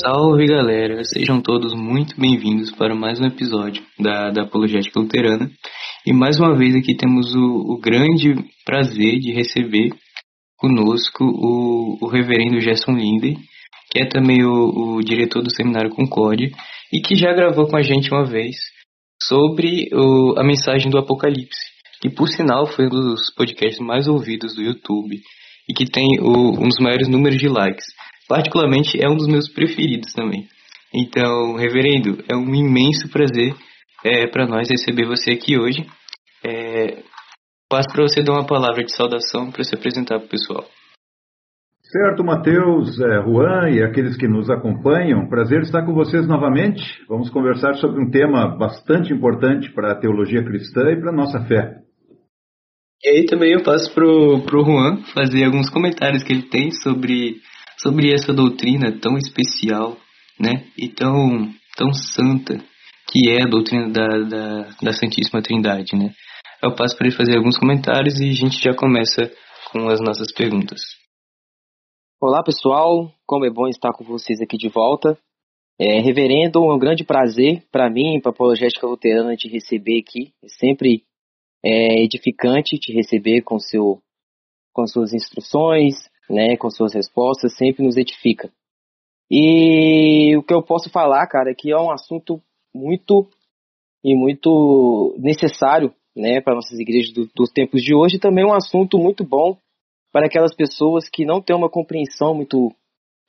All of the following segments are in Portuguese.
Salve galera, sejam todos muito bem-vindos para mais um episódio da, da Apologética Luterana. E mais uma vez aqui temos o, o grande prazer de receber conosco o, o reverendo Gerson Linden, que é também o, o diretor do Seminário Concórdia e que já gravou com a gente uma vez sobre o, a mensagem do Apocalipse, que por sinal foi um dos podcasts mais ouvidos do YouTube e que tem o, um dos maiores números de likes. Particularmente é um dos meus preferidos também. Então, reverendo, é um imenso prazer é, para nós receber você aqui hoje. É, passo para você dar uma palavra de saudação para se apresentar para o pessoal. Certo, Matheus, é, Juan e aqueles que nos acompanham, prazer estar com vocês novamente. Vamos conversar sobre um tema bastante importante para a teologia cristã e para a nossa fé. E aí também eu passo pro, pro Juan fazer alguns comentários que ele tem sobre, sobre essa doutrina tão especial, né? E tão, tão santa que é a doutrina da, da, da Santíssima Trindade, né? Eu passo para ele fazer alguns comentários e a gente já começa com as nossas perguntas. Olá pessoal, como é bom estar com vocês aqui de volta. É, reverendo, é um grande prazer para mim, para a Apologética Luterana, te receber aqui. É sempre é edificante te receber com, seu, com suas instruções, né, com suas respostas, sempre nos edifica. E o que eu posso falar, cara, é que é um assunto muito e muito necessário né, para nossas igrejas do, dos tempos de hoje, e também um assunto muito bom para aquelas pessoas que não têm uma compreensão muito,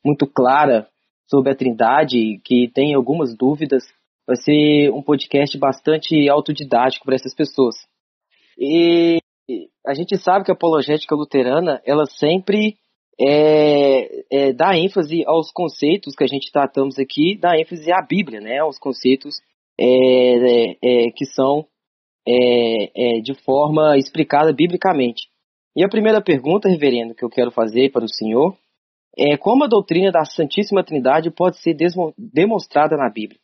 muito clara sobre a Trindade, que têm algumas dúvidas. Vai ser um podcast bastante autodidático para essas pessoas. E a gente sabe que a apologética luterana, ela sempre é, é, dá ênfase aos conceitos que a gente tratamos aqui, dá ênfase à Bíblia, né, aos conceitos é, é, é que são é, de forma explicada biblicamente. E a primeira pergunta, reverendo, que eu quero fazer para o senhor é como a doutrina da Santíssima Trindade pode ser demonstrada na Bíblia?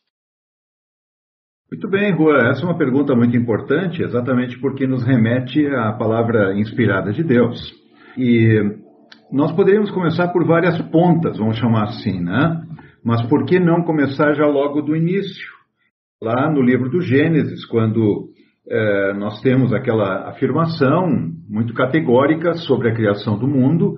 Muito bem, Rua. Essa é uma pergunta muito importante, exatamente porque nos remete à palavra inspirada de Deus. E nós poderíamos começar por várias pontas, vamos chamar assim, né? Mas por que não começar já logo do início? Lá no livro do Gênesis, quando é, nós temos aquela afirmação muito categórica sobre a criação do mundo,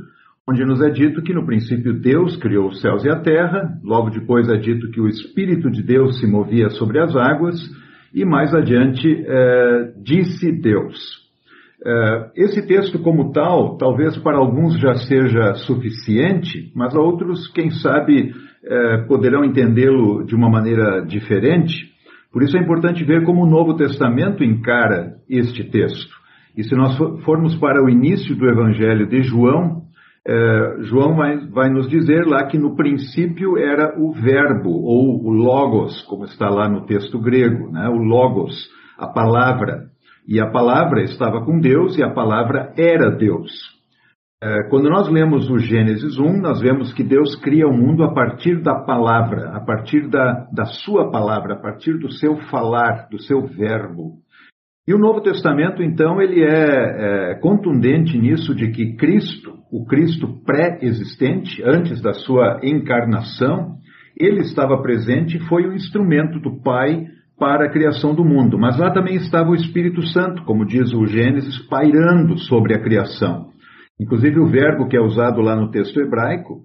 onde nos é dito que no princípio Deus criou os céus e a terra, logo depois é dito que o Espírito de Deus se movia sobre as águas, e mais adiante é, disse Deus. É, esse texto, como tal, talvez para alguns já seja suficiente, mas a outros, quem sabe, é, poderão entendê-lo de uma maneira diferente. Por isso é importante ver como o Novo Testamento encara este texto. E se nós formos para o início do Evangelho de João, é, João vai, nos dizer lá que no princípio era o Verbo, ou o Logos, como está lá no texto grego, né? o Logos, a palavra. E a palavra estava com Deus e a palavra era Deus. É, quando nós lemos o Gênesis 1, nós vemos que Deus cria o mundo a partir da palavra, a partir da, da sua palavra, a partir do seu falar, do seu verbo. E o Novo Testamento, então, ele é, é contundente nisso de que Cristo, o Cristo pré-existente, antes da sua encarnação, ele estava presente e foi o instrumento do Pai para a criação do mundo. Mas lá também estava o Espírito Santo, como diz o Gênesis, pairando sobre a criação. Inclusive, o verbo que é usado lá no texto hebraico,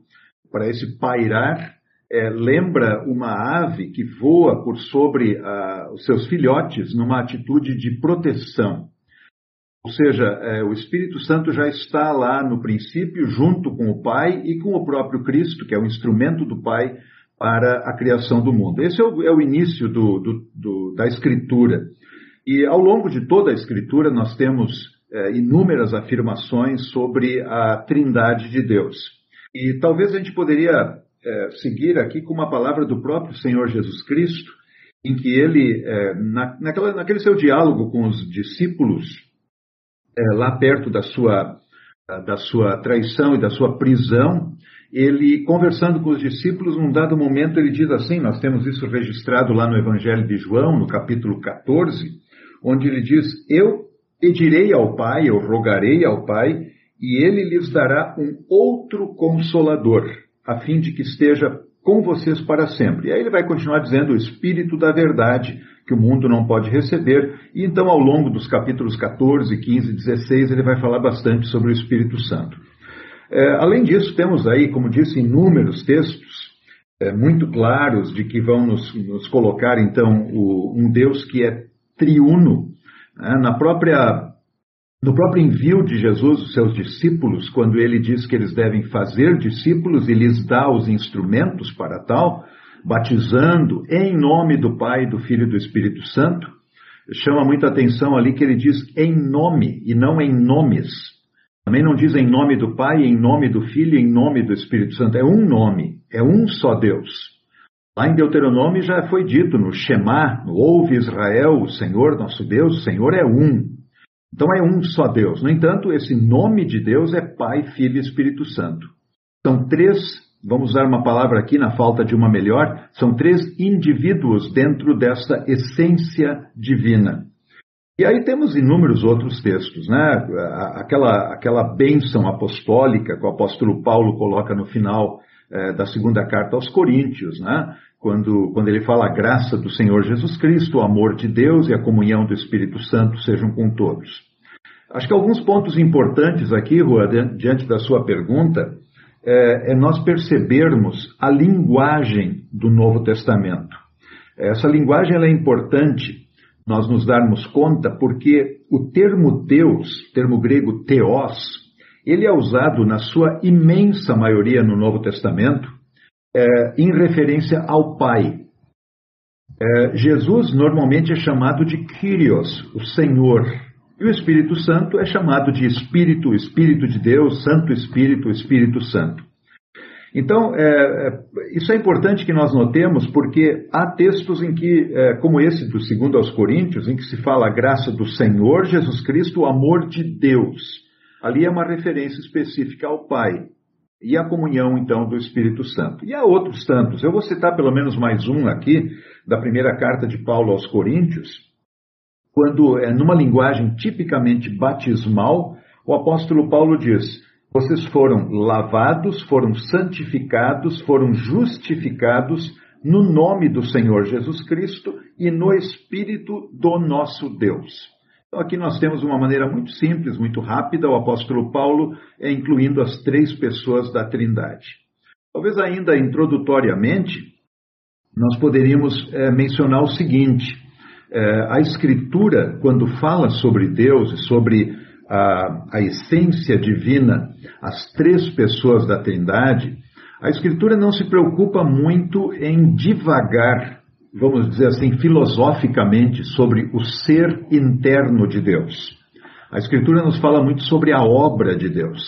para esse pairar, é, lembra uma ave que voa por sobre os seus filhotes numa atitude de proteção. Ou seja, é, o Espírito Santo já está lá no princípio, junto com o Pai e com o próprio Cristo, que é o instrumento do Pai para a criação do mundo. Esse é o, é o início do, do, do, da Escritura. E ao longo de toda a Escritura, nós temos é, inúmeras afirmações sobre a trindade de Deus. E talvez a gente poderia é, seguir aqui com uma palavra do próprio Senhor Jesus Cristo, em que ele, é, na, naquela, naquele seu diálogo com os discípulos, é, lá perto da sua, da sua traição e da sua prisão, ele, conversando com os discípulos, num dado momento, ele diz assim: Nós temos isso registrado lá no Evangelho de João, no capítulo 14, onde ele diz: Eu Pedirei ao Pai, eu rogarei ao Pai, e ele lhes dará um outro consolador, a fim de que esteja com vocês para sempre. E aí ele vai continuar dizendo o Espírito da Verdade, que o mundo não pode receber. E então, ao longo dos capítulos 14, 15 e 16, ele vai falar bastante sobre o Espírito Santo. É, além disso, temos aí, como disse, inúmeros textos é, muito claros de que vão nos, nos colocar, então, o, um Deus que é triuno. Né? Na própria no próprio envio de Jesus os seus discípulos, quando ele diz que eles devem fazer discípulos e lhes dá os instrumentos para tal, batizando em nome do Pai, do Filho e do Espírito Santo, chama muita atenção ali que ele diz em nome e não em nomes. Também não diz em nome do Pai, em nome do Filho em nome do Espírito Santo. É um nome, é um só Deus. Lá em Deuteronômio já foi dito no Shema, no Ouve Israel, o Senhor nosso Deus, o Senhor é um. Então é um só Deus. No entanto, esse nome de Deus é Pai, Filho e Espírito Santo. São três, vamos usar uma palavra aqui na falta de uma melhor, são três indivíduos dentro dessa essência divina. E aí temos inúmeros outros textos, né? Aquela, aquela bênção apostólica que o apóstolo Paulo coloca no final eh, da segunda carta aos Coríntios, né? quando, quando ele fala a graça do Senhor Jesus Cristo, o amor de Deus e a comunhão do Espírito Santo sejam com todos. Acho que alguns pontos importantes aqui, Rua, diante da sua pergunta, é, é nós percebermos a linguagem do Novo Testamento. Essa linguagem é importante nós nos darmos conta porque o termo Deus, termo grego theos, ele é usado na sua imensa maioria no Novo Testamento é, em referência ao Pai. É, Jesus normalmente é chamado de Kyrios, o Senhor, e o Espírito Santo é chamado de Espírito, Espírito de Deus, Santo Espírito, Espírito Santo. Então, é, é, isso é importante que nós notemos, porque há textos em que, é, como esse do segundo aos Coríntios, em que se fala a graça do Senhor Jesus Cristo, o amor de Deus. Ali é uma referência específica ao Pai e a comunhão, então, do Espírito Santo. E há outros tantos. Eu vou citar pelo menos mais um aqui, da primeira carta de Paulo aos Coríntios, quando, é, numa linguagem tipicamente batismal, o apóstolo Paulo diz: Vocês foram lavados, foram santificados, foram justificados no nome do Senhor Jesus Cristo e no Espírito do nosso Deus. Então, aqui nós temos uma maneira muito simples, muito rápida, o apóstolo Paulo é incluindo as três pessoas da Trindade. Talvez ainda introdutoriamente, nós poderíamos é, mencionar o seguinte: é, a Escritura, quando fala sobre Deus e sobre a, a essência divina, as três pessoas da Trindade, a Escritura não se preocupa muito em divagar vamos dizer assim, filosoficamente sobre o ser interno de Deus. A Escritura nos fala muito sobre a obra de Deus.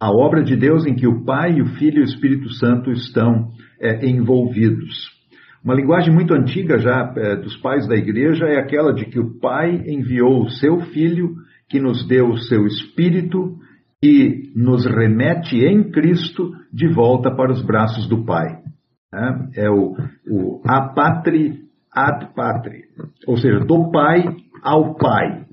A obra de Deus em que o Pai, o Filho e o Espírito Santo estão é, envolvidos. Uma linguagem muito antiga já é, dos pais da igreja é aquela de que o Pai enviou o seu Filho, que nos deu o seu Espírito e nos remete em Cristo de volta para os braços do Pai. Né? É o, o apatri ad patri, ou seja, do Pai ao Pai.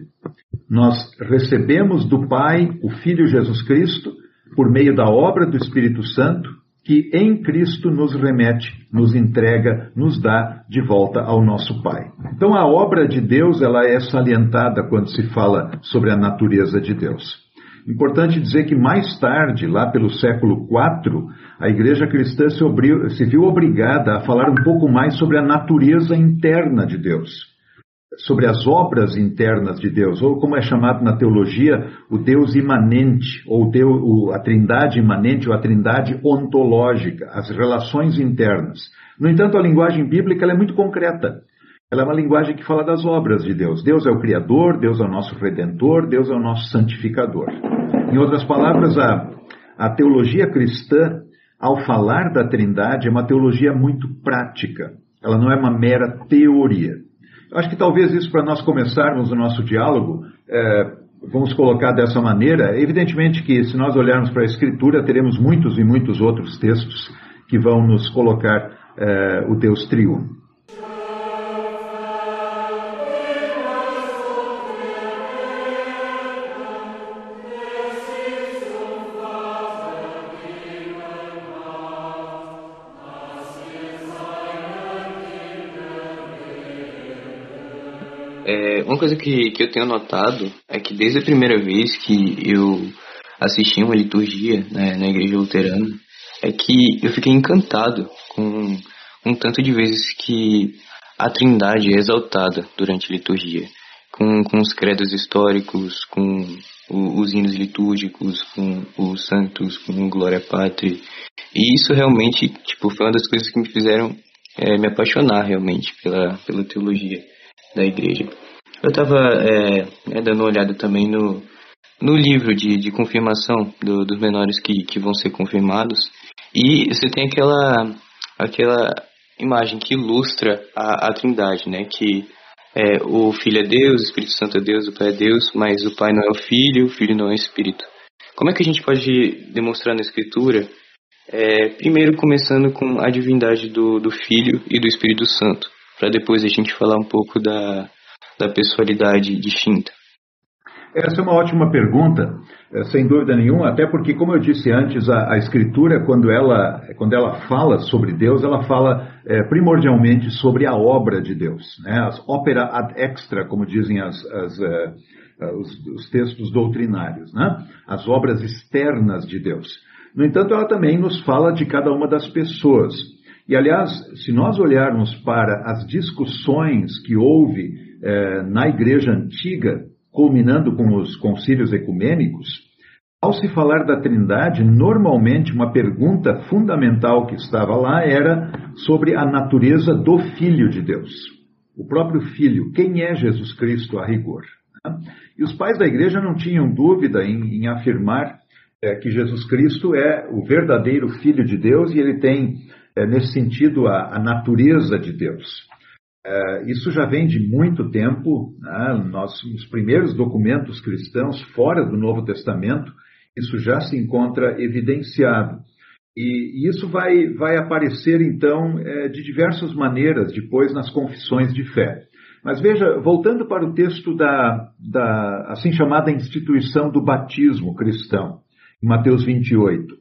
Nós recebemos do Pai o Filho Jesus Cristo por meio da obra do Espírito Santo, que em Cristo nos remete, nos entrega, nos dá de volta ao nosso Pai. Então a obra de Deus ela é salientada quando se fala sobre a natureza de Deus. Importante dizer que mais tarde, lá pelo século IV, a igreja cristã se, se, viu obrigada a falar um pouco mais sobre a natureza interna de Deus, sobre as obras internas de Deus, ou como é chamado na teologia, o Deus imanente, ou Deus, a trindade imanente, ou a trindade ontológica, as relações internas. No entanto, a linguagem bíblica é muito concreta. Ela é uma linguagem que fala das obras de Deus. Deus é o Criador, Deus é o nosso Redentor, Deus é o nosso Santificador. Em outras palavras, a, a teologia cristã, ao falar da Trindade, é uma teologia muito prática. Ela não é uma mera teoria. Acho que talvez isso, para nós começarmos o nosso diálogo, é, vamos colocar dessa maneira. Evidentemente que, se nós olharmos para a Escritura, teremos muitos e muitos outros textos que vão nos colocar é, o Deus triuno. Coisa que, que eu tenho notado é que desde a primeira vez que eu assisti uma liturgia né, na igreja luterana, é que eu fiquei encantado com um tanto de vezes que a trindade é exaltada durante a liturgia, com, com os credos históricos, com o, os hinos litúrgicos, com os santos, com o Glória Patri. E isso realmente tipo, foi uma das coisas que me fizeram é, me apaixonar realmente pela, pela teologia da igreja. Eu estava é, é, dando uma olhada também no, no livro de, de confirmação do, dos menores que, que vão ser confirmados e você tem aquela, aquela imagem que ilustra a, a trindade, né? Que é, o Filho é Deus, o Espírito Santo é Deus, o Pai é Deus, mas o Pai não é o Filho, o Filho não é o Espírito. Como é que a gente pode demonstrar na Escritura? É, primeiro começando com a divindade do, do Filho e do Espírito Santo, para depois a gente falar um pouco da, da pessoalidade distinta. Essa é uma ótima pergunta, é, sem dúvida nenhuma, até porque, como eu disse antes, a, a Escritura, quando ela, quando ela fala sobre Deus, ela fala é, primordialmente sobre a obra de Deus, né? as opera ad extra, como dizem as, as, é, os, os, textos doutrinários, né? as obras externas de Deus. No entanto, ela também nos fala de cada uma das pessoas. E, aliás, se nós olharmos para as discussões que houve é, na igreja antiga, culminando com os concílios ecumênicos, ao se falar da Trindade, normalmente uma pergunta fundamental que estava lá era sobre a natureza do Filho de Deus. O próprio Filho, quem é Jesus Cristo a rigor? E os pais da igreja não tinham dúvida em, em afirmar é, que Jesus Cristo é o verdadeiro Filho de Deus e ele tem, é, nesse sentido, a, a natureza de Deus. É, isso já vem de muito tempo, né? Nós, os primeiros documentos cristãos fora do Novo Testamento, isso já se encontra evidenciado. E, isso vai, vai aparecer, então, é, de diversas maneiras depois nas confissões de fé. Mas veja, voltando para o texto da, da assim chamada instituição do batismo cristão, em Mateus 28,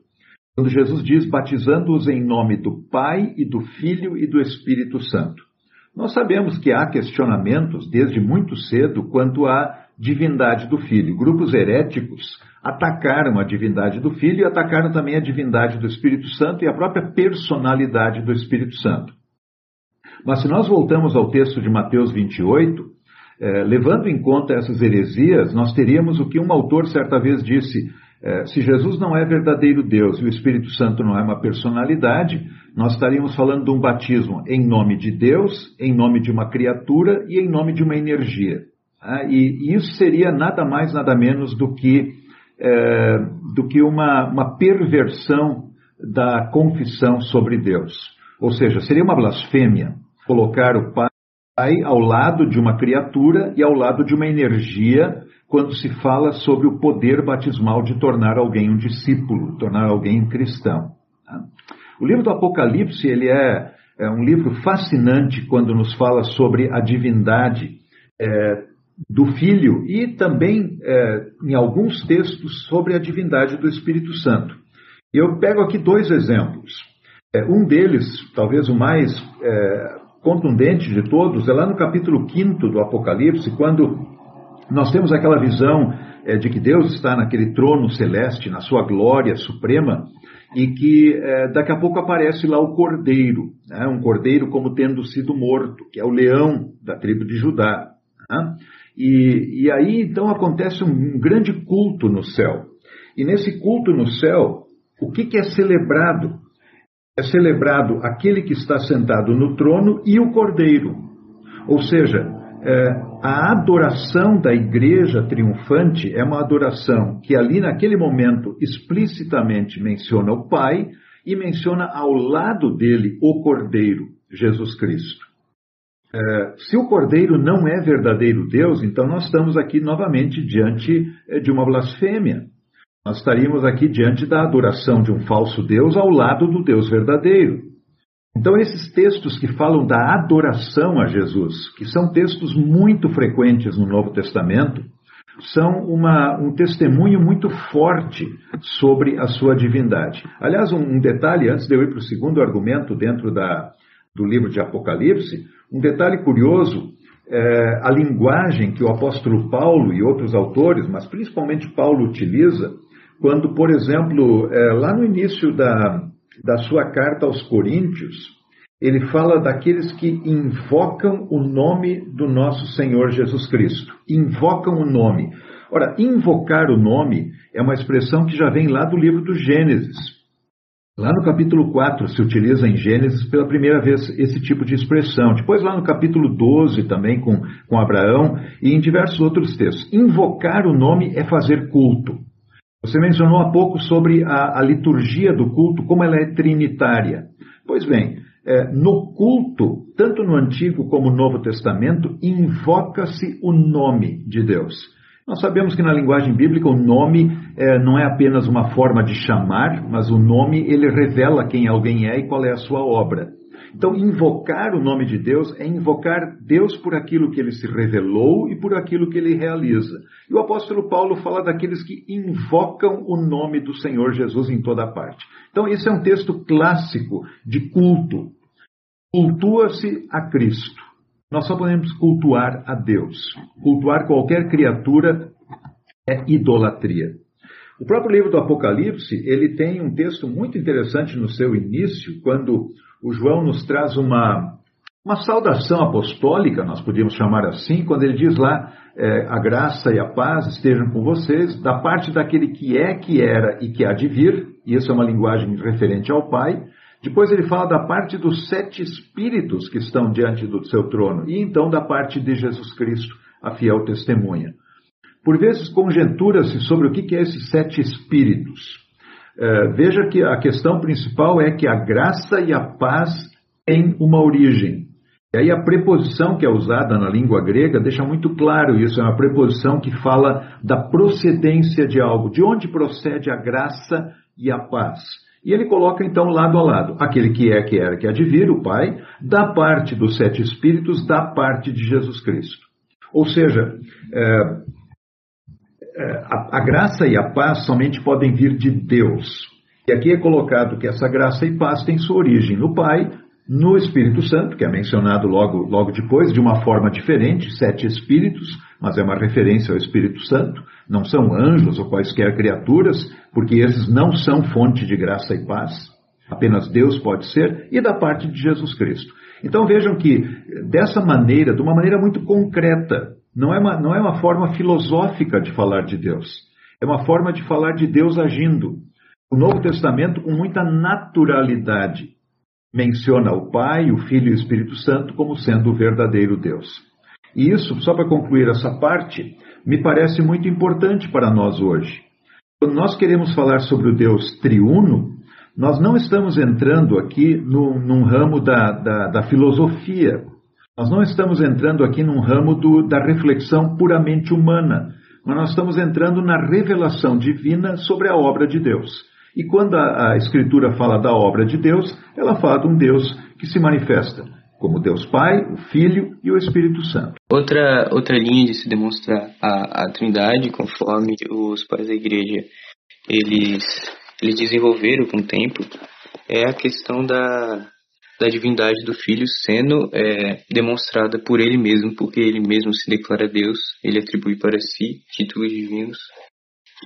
quando Jesus diz: batizando-os em nome do Pai e do Filho e do Espírito Santo. Nós sabemos que há questionamentos desde muito cedo quanto à divindade do Filho. Grupos heréticos atacaram a divindade do Filho e atacaram também a divindade do Espírito Santo e a própria personalidade do Espírito Santo. Mas se nós voltamos ao texto de Mateus 28, eh, levando em conta essas heresias, nós teríamos o que um autor certa vez disse: eh, se Jesus não é verdadeiro Deus e o Espírito Santo não é uma personalidade, nós estaríamos falando de um batismo em nome de Deus, em nome de uma criatura e em nome de uma energia. Tá? E, isso seria nada mais, nada menos do que, é, do que uma, uma perversão da confissão sobre Deus. Ou seja, seria uma blasfêmia colocar o Pai ao lado de uma criatura e ao lado de uma energia quando se fala sobre o poder batismal de tornar alguém um discípulo, tornar alguém um cristão. Tá? O livro do Apocalipse ele é, é um livro fascinante quando nos fala sobre a divindade é, do Filho e também, é, em alguns textos, sobre a divindade do Espírito Santo. Eu pego aqui dois exemplos. É, um deles, talvez o mais é, contundente de todos, é lá no capítulo 5 do Apocalipse, quando nós temos aquela visão é, de que Deus está naquele trono celeste, na sua glória suprema, e que é, daqui a pouco aparece lá o cordeiro, né? um cordeiro como tendo sido morto, que é o leão da tribo de Judá. Né? E, e, aí então acontece um, um, grande culto no céu. E nesse culto no céu, o que, que é celebrado? É celebrado aquele que está sentado no trono e o cordeiro. Ou seja, a adoração da igreja triunfante é uma adoração que ali naquele momento explicitamente menciona o Pai e menciona ao lado dele o Cordeiro, Jesus Cristo. É, se o Cordeiro não é verdadeiro Deus, então nós estamos aqui novamente diante é, de uma blasfêmia. Nós estaríamos aqui diante da adoração de um falso Deus ao lado do Deus verdadeiro. Então, esses textos que falam da adoração a Jesus, que são textos muito frequentes no Novo Testamento, são uma, um testemunho muito forte sobre a sua divindade. Aliás, um, um detalhe, antes de eu ir para o segundo argumento dentro da, do livro de Apocalipse, um detalhe curioso é, a linguagem que o apóstolo Paulo e outros autores, mas principalmente Paulo, utiliza quando, por exemplo, é, lá no início da, da sua carta aos Coríntios, ele fala daqueles que invocam o nome do nosso Senhor Jesus Cristo. Invocam o nome. Ora, invocar o nome é uma expressão que já vem lá do livro do Gênesis. Lá no capítulo 4 se utiliza em Gênesis pela primeira vez esse tipo de expressão. Depois, lá no capítulo 12, também com, com Abraão, e em diversos outros textos. Invocar o nome é fazer culto. Você mencionou há pouco sobre a, a liturgia do culto, como ela é trinitária. Pois bem, é, no culto, tanto no Antigo como no Novo Testamento, invoca-se o nome de Deus. Nós sabemos que na linguagem bíblica o nome é, não é apenas uma forma de chamar, mas o nome ele revela quem alguém é e qual é a sua obra. Então, invocar o nome de Deus é invocar Deus por aquilo que ele se revelou e por aquilo que ele realiza. E o apóstolo Paulo fala daqueles que invocam o nome do Senhor Jesus em toda parte. Então, esse é um texto clássico de culto. Cultua-se a Cristo. Nós só podemos cultuar a Deus. Cultuar qualquer criatura é idolatria. O próprio livro do Apocalipse, ele tem um texto muito interessante no seu início, quando o João nos traz uma, uma saudação apostólica, nós podíamos chamar assim, quando ele diz lá, é, a graça e a paz estejam com vocês, da parte daquele que é, que era e que há de vir, e isso é uma linguagem referente ao Pai. Depois ele fala da parte dos sete espíritos que estão diante do seu trono, e então da parte de Jesus Cristo, a fiel testemunha. Por vezes conjectura-se sobre o que é esses sete espíritos. É, veja que a questão principal é que a graça e a paz têm uma origem. E aí a preposição que é usada na língua grega deixa muito claro isso, é uma preposição que fala da procedência de algo, de onde procede a graça e a paz. E ele coloca então lado a lado, aquele que é, que era, que vir, o Pai, da parte dos sete espíritos, da parte de Jesus Cristo. Ou seja, é, a, a graça e a paz somente podem vir de Deus. E aqui é colocado que essa graça e paz têm sua origem no Pai, no Espírito Santo, que é mencionado logo, logo depois, de uma forma diferente, sete espíritos, mas é uma referência ao Espírito Santo, não são anjos ou quaisquer criaturas, porque esses não são fonte de graça e paz, apenas Deus pode ser, e da parte de Jesus Cristo. Então vejam que, dessa maneira, de uma maneira muito concreta, não é uma, não é uma forma filosófica de falar de Deus. É uma forma de falar de Deus agindo. O Novo Testamento, com muita naturalidade, menciona o Pai, o Filho e o Espírito Santo como sendo o verdadeiro Deus. E isso, só para concluir essa parte, me parece muito importante para nós hoje. Quando nós queremos falar sobre o Deus triuno, nós não estamos entrando aqui no, num ramo da, da, da filosofia, nós não estamos entrando aqui num ramo do, da reflexão puramente humana, mas nós estamos entrando na revelação divina sobre a obra de Deus. E quando a, a Escritura fala da obra de Deus, ela fala de um Deus que se manifesta como Deus Pai, o Filho e o Espírito Santo. Outra, outra linha de se demonstrar a, a Trindade, conforme os pais da igreja eles, eles desenvolveram com o tempo, é a questão da, da divindade do Filho sendo é, demonstrada por ele mesmo, porque ele mesmo se declara Deus, ele atribui para si títulos divinos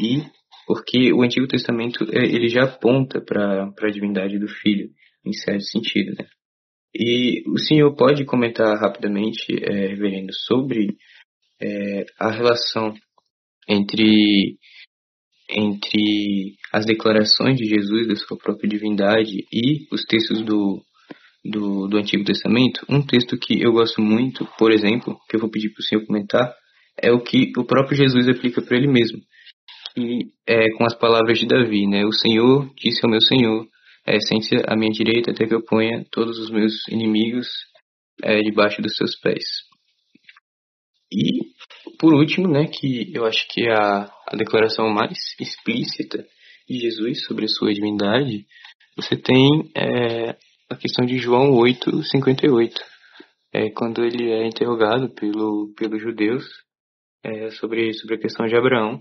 e porque o Antigo Testamento é, ele já aponta para a divindade do Filho, em certo sentido. Né? E o senhor pode comentar rapidamente, é, reverendo, sobre é, a relação entre entre as declarações de Jesus da sua própria divindade e os textos do do, do Antigo Testamento, um texto que eu gosto muito, por exemplo, que eu vou pedir para o senhor comentar, é o que o próprio Jesus aplica para ele mesmo. E é com as palavras de Davi, né? O Senhor disse ao meu Senhor, é, sente à minha direita até que eu ponha todos os meus inimigos é, debaixo dos seus pés. E, por último, né, que eu acho que é a, a declaração mais explícita de Jesus sobre a sua divindade, você tem é, a questão de João 8, 58. É, quando ele é interrogado pelo, pelos judeus é, sobre, sobre a questão de Abraão,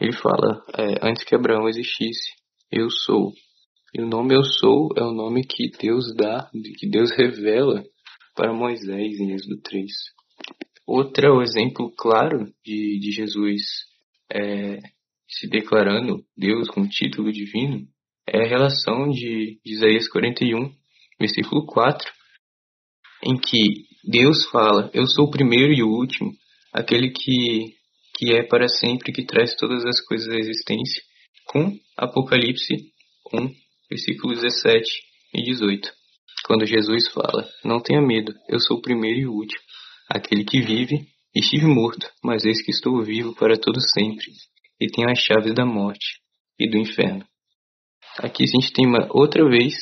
ele fala, é, antes que Abraão existisse, eu sou. E o nome eu sou é o nome que Deus dá, que Deus revela para Moisés em Êxodo 3. Outra, o exemplo claro de, de Jesus é, se declarando Deus com título divino é a relação de, de Isaías 41, versículo 4, em que Deus fala: Eu sou o primeiro e o último, aquele que, que é para sempre, que traz todas as coisas da existência, com Apocalipse 1, versículos 17 e 18. Quando Jesus fala: Não tenha medo, eu sou o primeiro e o último, aquele que vive, estive morto, mas eis que estou vivo para todo sempre, e tenho as chaves da morte e do inferno. Aqui a gente tem uma outra vez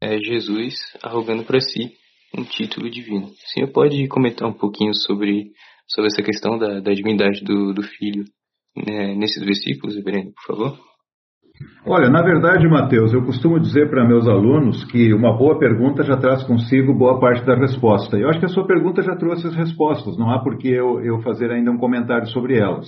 é, Jesus arrogando para si um título divino. O senhor pode comentar um pouquinho sobre, sobre essa questão da, da divindade do, do Filho né, nesses versículos, Breno, por favor? Olha, na verdade, Mateus, eu costumo dizer para meus alunos que uma boa pergunta já traz consigo boa parte da resposta. Eu acho que a sua pergunta já trouxe as respostas, não há por que eu, eu fazer ainda um comentário sobre elas.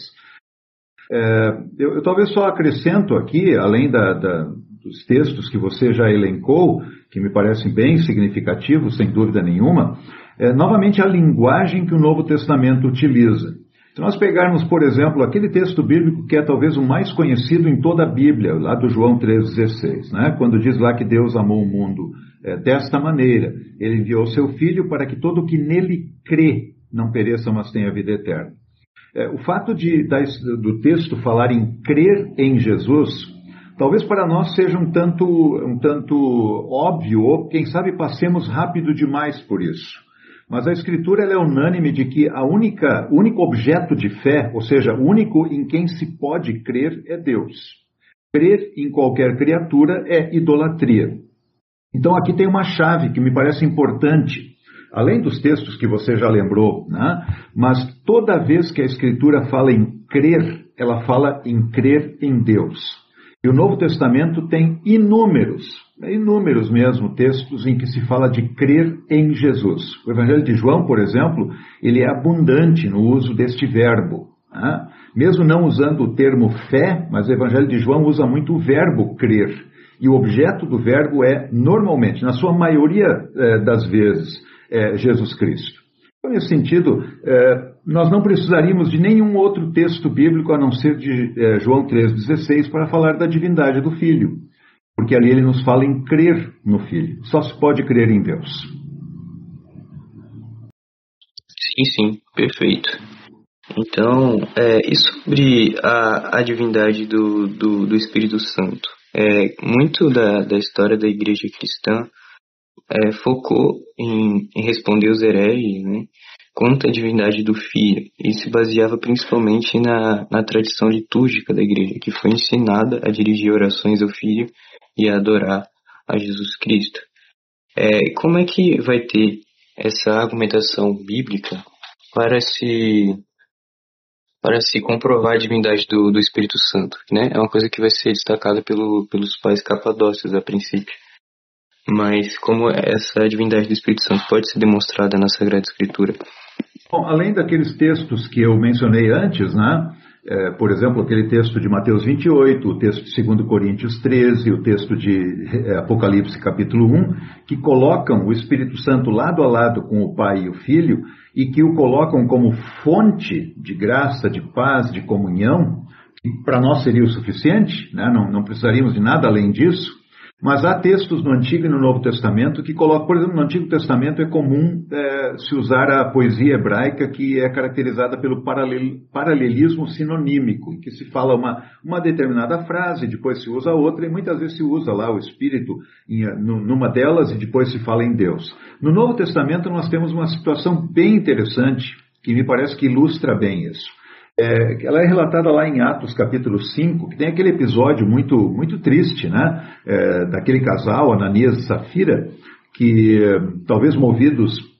É, eu, eu, talvez só acrescento aqui, além da, da, dos textos que você já elencou, que me parecem bem significativos, sem dúvida nenhuma, é, novamente a linguagem que o Novo Testamento utiliza. Se nós pegarmos, por exemplo, aquele texto bíblico que é talvez o mais conhecido em toda a Bíblia, lá do João 3,16, né? quando diz lá que Deus amou o mundo é, desta maneira, ele enviou seu Filho para que todo o que nele crê não pereça, mas tenha vida eterna. É, o fato de, do texto falar em crer em Jesus, talvez para nós seja um tanto, um tanto óbvio, ou quem sabe passemos rápido demais por isso. Mas a Escritura é unânime de que a única, o único objeto de fé, ou seja, o único em quem se pode crer, é Deus. Crer em qualquer criatura é idolatria. Então aqui tem uma chave que me parece importante, além dos textos que você já lembrou, né? mas toda vez que a Escritura fala em crer, ela fala em crer em Deus. E o Novo Testamento tem inúmeros inúmeros mesmo textos em que se fala de crer em Jesus. O Evangelho de João, por exemplo, ele é abundante no uso deste verbo. Né? Mesmo não usando o termo fé, mas o Evangelho de João usa muito o verbo crer. E o objeto do verbo é, normalmente, na sua maioria eh, das vezes, é Jesus Cristo. Então, nesse sentido, eh, nós não precisaríamos de nenhum outro texto bíblico a não ser de eh, João 3,16 para falar da divindade do Filho porque ali ele nos fala em crer no Filho. Só se pode crer em Deus. Sim, sim, perfeito. Então, é, e sobre a, a divindade do, do, do, Espírito Santo? É, muito da, da história da igreja cristã é, focou em, em responder os hereges, né? Quanto à divindade do Filho, e se baseava principalmente na, na tradição litúrgica da igreja, que foi ensinada a dirigir orações ao Filho e adorar a Jesus Cristo. É, como é que vai ter essa argumentação bíblica para se para se comprovar a divindade do, do Espírito Santo, né? É uma coisa que vai ser destacada pelo, pelos pais capadócios a princípio. Mas como essa divindade do Espírito Santo pode ser demonstrada na Sagrada Escritura? Bom, além daqueles textos que eu mencionei antes, né? É, por exemplo, aquele texto de Mateus 28, o texto de 2 Coríntios 13, o texto de é, Apocalipse capítulo 1, que colocam o Espírito Santo lado a lado com o Pai e o Filho e que o colocam como fonte de graça, de paz, de comunhão, que para nós seria o suficiente, né? não, não precisaríamos de nada além disso. Mas há textos no Antigo e no Novo Testamento que colocam, por exemplo, no Antigo Testamento é comum é, se usar a poesia hebraica que é caracterizada pelo paralel, paralelismo sinonímico, em que se fala uma, uma determinada frase, depois se usa outra, e muitas vezes se usa lá o Espírito em, numa delas e depois se fala em Deus. No Novo Testamento nós temos uma situação bem interessante que me parece que ilustra bem isso. É, ela é relatada lá em Atos capítulo 5, que tem aquele episódio muito, muito triste, né? É, daquele casal, Ananias e Safira, que talvez movidos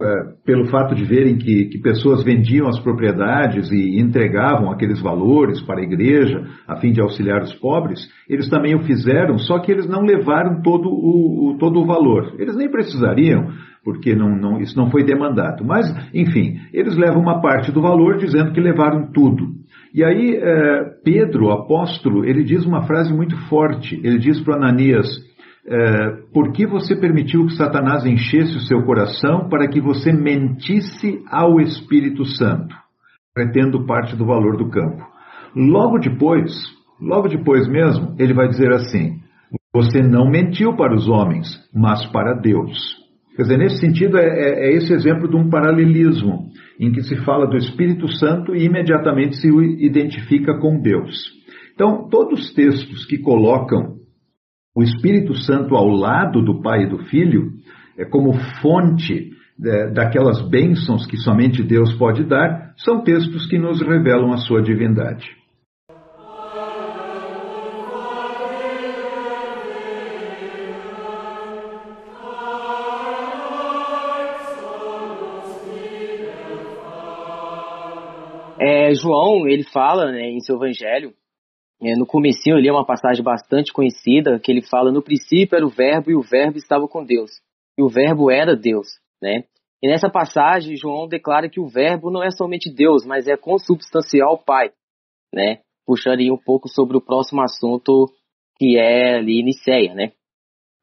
é, pelo fato de verem que, que, pessoas vendiam as propriedades e entregavam aqueles valores para a igreja a fim de auxiliar os pobres, eles também o fizeram, só que eles não levaram todo o, todo o valor. Eles nem precisariam, porque não, não, isso não foi demandado. Mas, enfim, eles levam uma parte do valor dizendo que levaram tudo. E aí, é, Pedro, apóstolo, ele diz uma frase muito forte. Ele diz para Ananias: é, por que você permitiu que Satanás enchesse o seu coração para que você mentisse ao Espírito Santo, retendo parte do valor do campo? Logo depois, logo depois mesmo, ele vai dizer assim: Você não mentiu para os homens, mas para Deus. Quer dizer, nesse sentido, é, é, é esse exemplo de um paralelismo, em que se fala do Espírito Santo e imediatamente se identifica com Deus. Então, todos os textos que colocam o Espírito Santo ao lado do Pai e do Filho, é como fonte é, daquelas bênçãos que somente Deus pode dar, são textos que nos revelam a sua divindade. É, João, ele fala né, em seu evangelho é, no comecinho ali é uma passagem bastante conhecida, que ele fala, no princípio era o verbo e o verbo estava com Deus. E o verbo era Deus, né? E nessa passagem, João declara que o verbo não é somente Deus, mas é consubstancial ao Pai, né? Puxaria um pouco sobre o próximo assunto que é ali Niceia, né?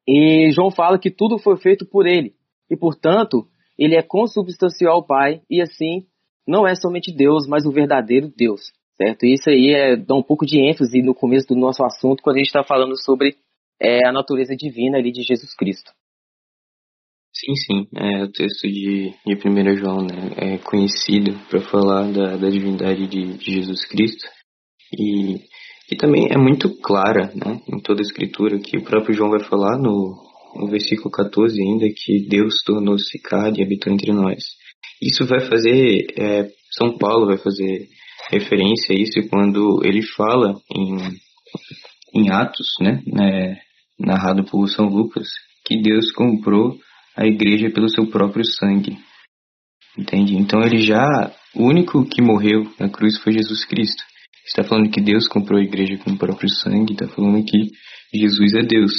E João fala que tudo foi feito por ele. E, portanto, ele é consubstancial ao Pai e, assim, não é somente Deus, mas o verdadeiro Deus certo? Isso aí é, dá um pouco de ênfase no começo do nosso assunto quando a gente está falando sobre é, a natureza divina ali de Jesus Cristo. Sim, sim. É, o texto de, de 1 João né, é conhecido para falar da, da divindade de, de, Jesus Cristo e, e também é muito clara né, em toda a Escritura que o próprio João vai falar no, no versículo 14 ainda que Deus tornou-se carne e habitou entre nós. Isso vai fazer, é, São Paulo vai fazer referência a isso quando ele fala em, em Atos, né, né, narrado por São Lucas, que Deus comprou a igreja pelo seu próprio sangue. Entende? Então ele já, o único que morreu na cruz foi Jesus Cristo. Está falando que Deus comprou a igreja com o próprio sangue, está falando que Jesus é Deus.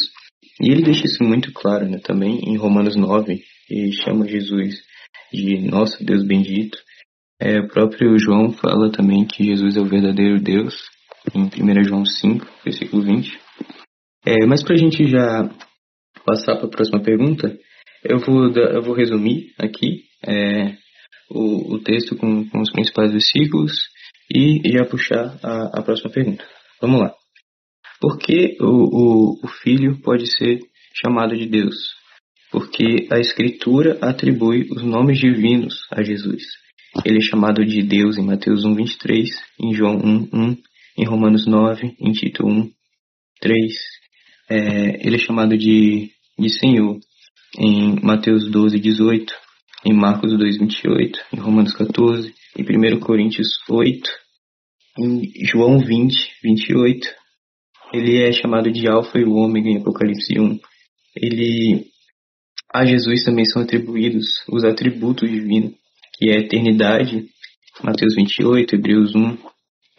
E ele deixa isso muito claro né, também em Romanos 9, e chama Jesus de nosso Deus bendito. É, o próprio João fala também que Jesus é o verdadeiro Deus, em 1 João 5, versículo 20. É, mas para a gente já passar para a próxima pergunta, eu vou, eu vou resumir aqui é, o, o, texto com, com, os principais versículos e já puxar a, a próxima pergunta. Vamos lá. Por que o, o, o Filho pode ser chamado de Deus? Porque a Escritura atribui os nomes divinos a Jesus. Ele é chamado de Deus em Mateus 1, 23, em João 1, 1, em Romanos 9, em Tito 1, 3. É, ele é chamado de, de Senhor em Mateus 12, 18, em Marcos 2, 28, em Romanos 14, em 1 Coríntios 8, em João 20, 28. Ele é chamado de Alfa e o Ômega em Apocalipse 1. Ele, a Jesus também são atribuídos os atributos divinos que é a eternidade, Mateus 28, Hebreus 1,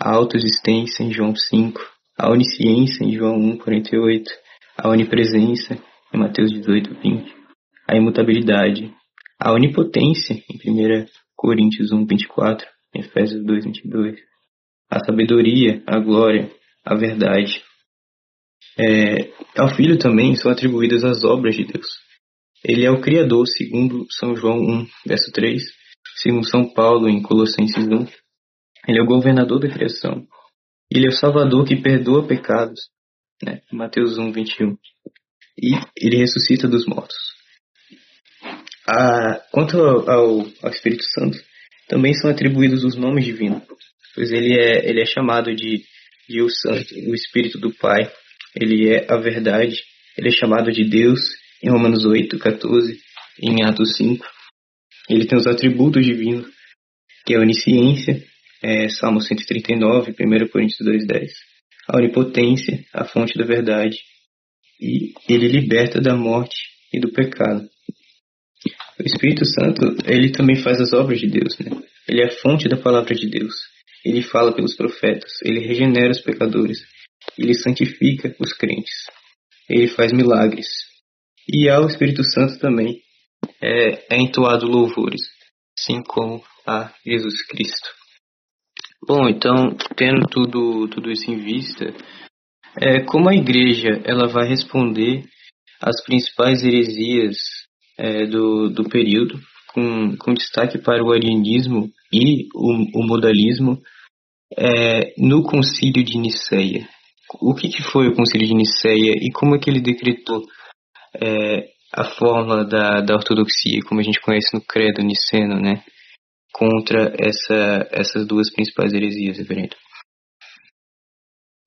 a autoexistência em João 5, a onisciência em João 1, 48, a onipresença em Mateus 18, 20, a imutabilidade, a onipotência em 1 Coríntios 1, 24, Efésios 2, 22, a sabedoria, a glória, a verdade. É, ao Filho também são atribuídas as obras de Deus. Ele é o Criador, segundo São João 1, verso 3, segundo São Paulo em Colossenses 1. Ele é o governador da criação. Ele é o Salvador que perdoa pecados, né? Mateus 1, 21. E ele ressuscita dos mortos. Ah, quanto ao, ao, ao, Espírito Santo, também são atribuídos os nomes divinos, pois ele é, ele é chamado de, de o Santo, o Espírito do Pai, ele é a verdade, ele é chamado de Deus em Romanos 8, 14, em Atos 5, ele tem os atributos divinos, que é a onisciência, é, Salmo 139, 1 Coríntios 2,10. A onipotência, a fonte da verdade. E ele liberta da morte e do pecado. O Espírito Santo, ele também faz as obras de Deus, né? Ele é a fonte da palavra de Deus. Ele fala pelos profetas, ele regenera os pecadores, ele santifica os crentes. Ele faz milagres. E há o Espírito Santo também, é, é entoado louvores, assim como a Jesus Cristo. Bom, então, tendo tudo, tudo isso em vista, é, como a igreja ela vai responder as principais heresias é, do, do período, com, com destaque para o arianismo e o, o modalismo é, no Concílio de Nicéia. O que, que, foi o Concílio de Nicéia e como é que ele decretou é, a forma da, da ortodoxia, como a gente conhece no credo niceno, né, contra essa, essas duas principais heresias, reverendo?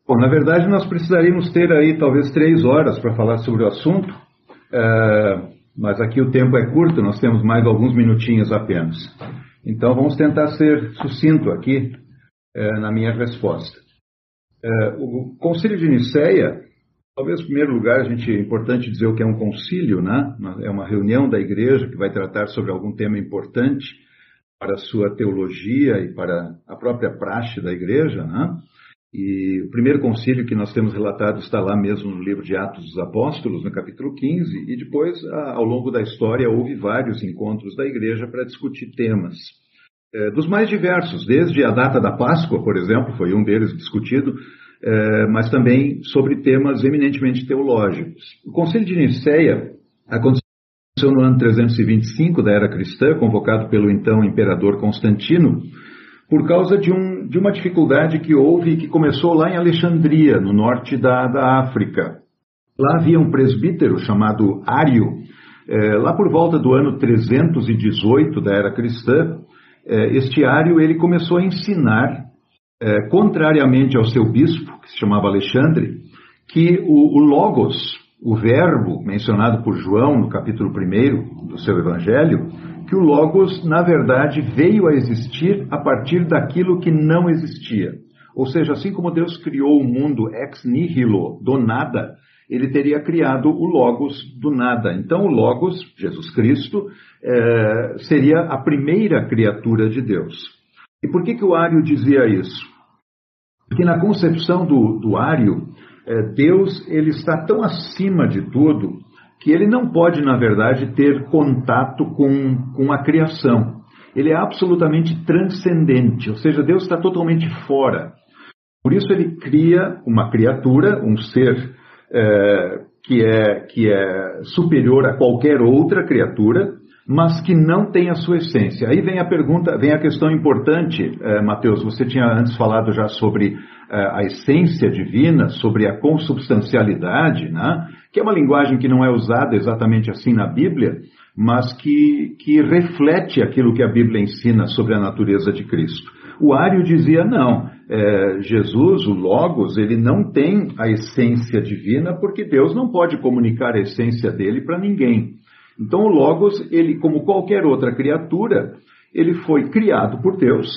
Bom, na verdade nós precisaríamos ter aí talvez três horas para falar sobre o assunto, é, mas aqui o tempo é curto, nós temos mais alguns minutinhos apenas. Então vamos tentar ser sucinto aqui é, na minha resposta. É, o Concílio de Nicéia, talvez em primeiro lugar a gente é importante dizer o que é um concílio, né? É uma reunião da igreja que vai tratar sobre algum tema importante para a sua teologia e para a própria praxe da igreja, né? E o primeiro concílio que nós temos relatado está lá mesmo no livro de Atos dos Apóstolos, no capítulo 15, e depois, ao longo da história, houve vários encontros da igreja para discutir temas é, dos mais diversos, desde a data da Páscoa, por exemplo, foi um deles discutido, mas também sobre temas eminentemente teológicos. O Concílio de Nicéia aconteceu no ano 325 da era cristã, convocado pelo então imperador Constantino, por causa de, um, de uma dificuldade que houve e que começou lá em Alexandria, no norte da, da África. Lá havia um presbítero chamado Ário, é, lá por volta do ano 318 da era cristã, é, este Ário ele começou a ensinar, é, contrariamente ao seu bispo, que se chamava Alexandre, que o, o Logos, o verbo mencionado por João no capítulo 1 do seu evangelho, que o Logos, na verdade, veio a existir a partir daquilo que não existia. Ou seja, assim como Deus criou o mundo ex nihilo, do nada, ele teria criado o Logos do nada. Então, o Logos, Jesus Cristo, é, seria a primeira criatura de Deus. E por que, que o Ário dizia isso? Porque na concepção do, do Ário, é, Deus ele está tão acima de tudo que ele não pode, na verdade, ter contato com, com a criação. Ele é absolutamente transcendente, ou seja, Deus está totalmente fora. Por isso ele cria uma criatura, um ser é, que, é, que é superior a qualquer outra criatura, mas que não tem a sua essência. Aí vem a pergunta, vem a questão importante, é, Mateus, você tinha antes falado já sobre é, a essência divina, sobre a consubstancialidade, né? que é uma linguagem que não é usada exatamente assim na Bíblia, mas que, que reflete aquilo que a Bíblia ensina sobre a natureza de Cristo. O Ário dizia não, é, Jesus, o Logos, ele não tem a essência divina porque Deus não pode comunicar a essência dele para ninguém. Então o Logos, ele como qualquer outra criatura, ele foi criado por Deus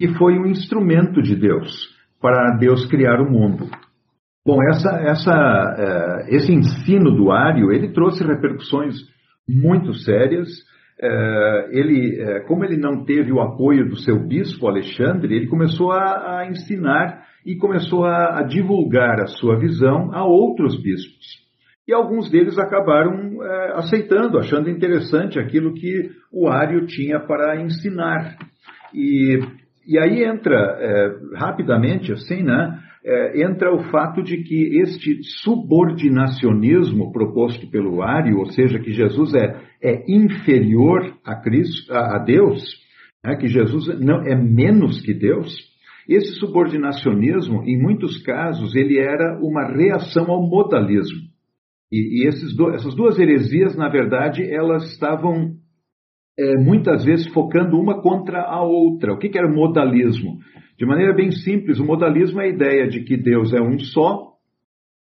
e foi um instrumento de Deus para Deus criar o mundo. Bom, essa, essa, é, esse ensino do Ário, ele trouxe repercussões muito sérias é, ele, é, como ele não teve o apoio do seu bispo Alexandre, ele começou a, a ensinar e começou a, a, divulgar a sua visão a outros bispos. E alguns deles acabaram é, aceitando, achando interessante aquilo que o Ário tinha para ensinar. E, e aí entra é, rapidamente, assim, né? é, entra o fato de que este subordinacionismo proposto pelo Ário, ou seja, que Jesus é, é inferior a, Cristo, a, a Deus, né, que Jesus não é menos que Deus, esse subordinacionismo, em muitos casos, ele era uma reação ao modalismo. E, e do, essas duas heresias, na verdade, elas estavam é, muitas vezes focando uma contra a outra. O que, que era o modalismo? De maneira bem simples, o modalismo é a ideia de que Deus é um só,